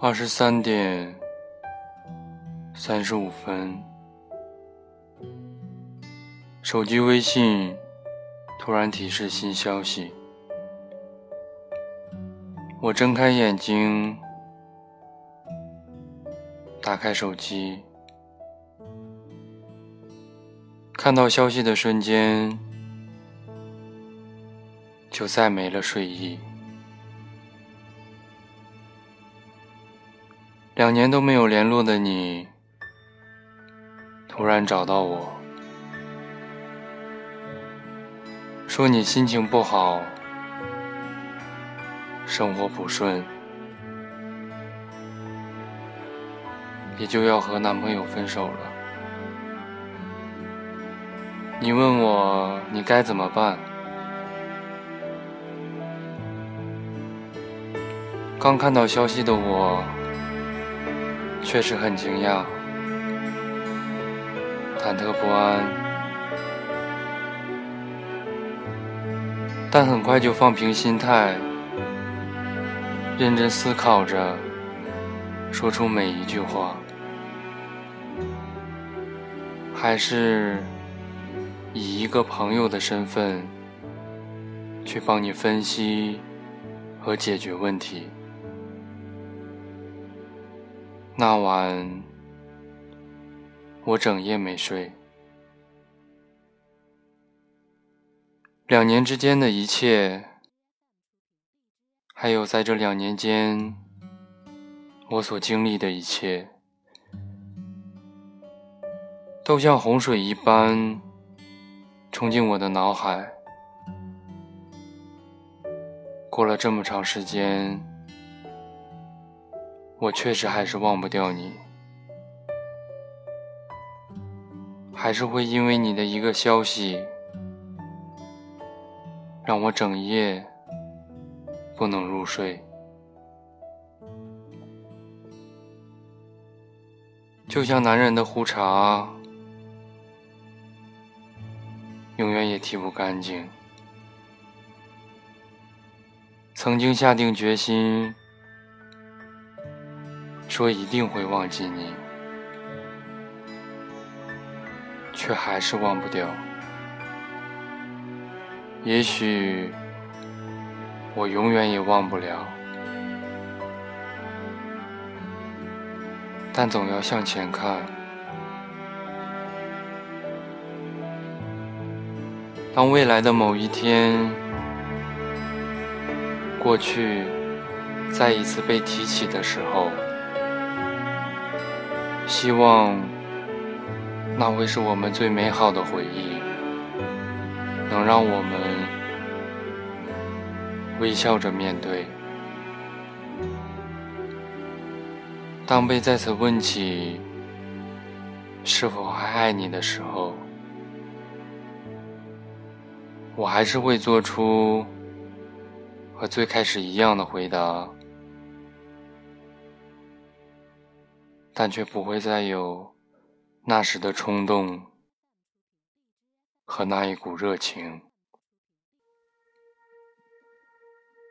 二十三点三十五分，手机微信突然提示新消息。我睁开眼睛，打开手机，看到消息的瞬间，就再没了睡意。两年都没有联络的你，突然找到我，说你心情不好，生活不顺，也就要和男朋友分手了。你问我你该怎么办？刚看到消息的我。确实很惊讶，忐忑不安，但很快就放平心态，认真思考着，说出每一句话，还是以一个朋友的身份去帮你分析和解决问题。那晚，我整夜没睡。两年之间的一切，还有在这两年间我所经历的一切，都像洪水一般冲进我的脑海。过了这么长时间。我确实还是忘不掉你，还是会因为你的一个消息，让我整夜不能入睡。就像男人的胡茬，永远也剃不干净。曾经下定决心。说一定会忘记你，却还是忘不掉。也许我永远也忘不了，但总要向前看。当未来的某一天，过去再一次被提起的时候。希望那会是我们最美好的回忆，能让我们微笑着面对。当被再次问起是否还爱你的时候，我还是会做出和最开始一样的回答。但却不会再有那时的冲动和那一股热情，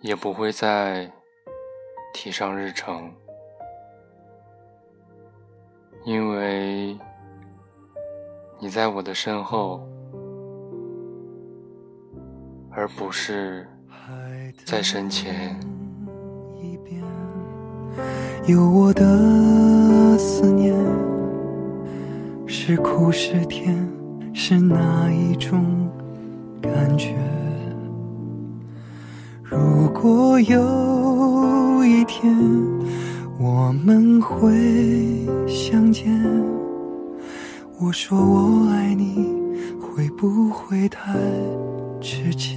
也不会再提上日程，因为你在我的身后，而不是在身前。有我的思念，是苦是甜，是哪一种感觉？如果有一天我们会相见，我说我爱你，会不会太直接？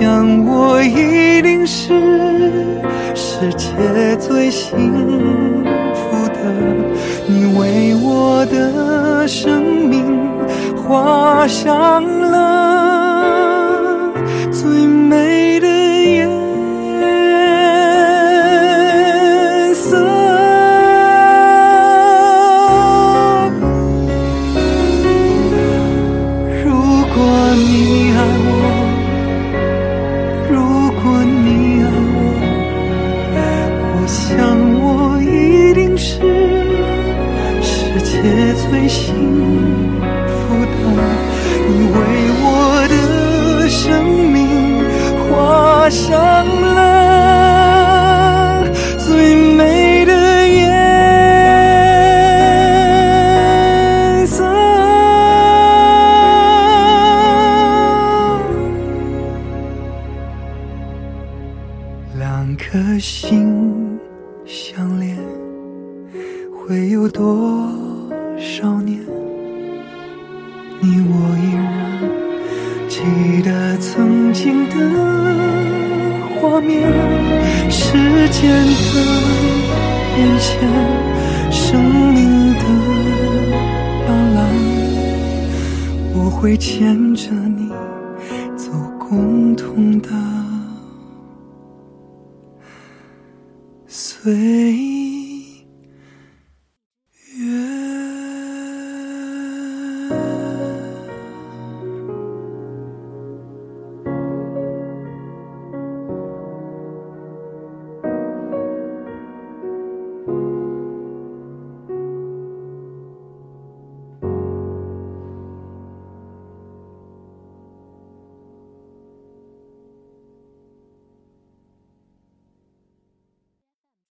想我一定是世界最幸福的。你为我的生命画上了最美最幸福的。你为我的生命画上了最美的颜色。两颗心相连，会有多少年？你我依然记得曾经的画面，时间的变迁，生命的斑斓，我会牵着你走共同的岁月。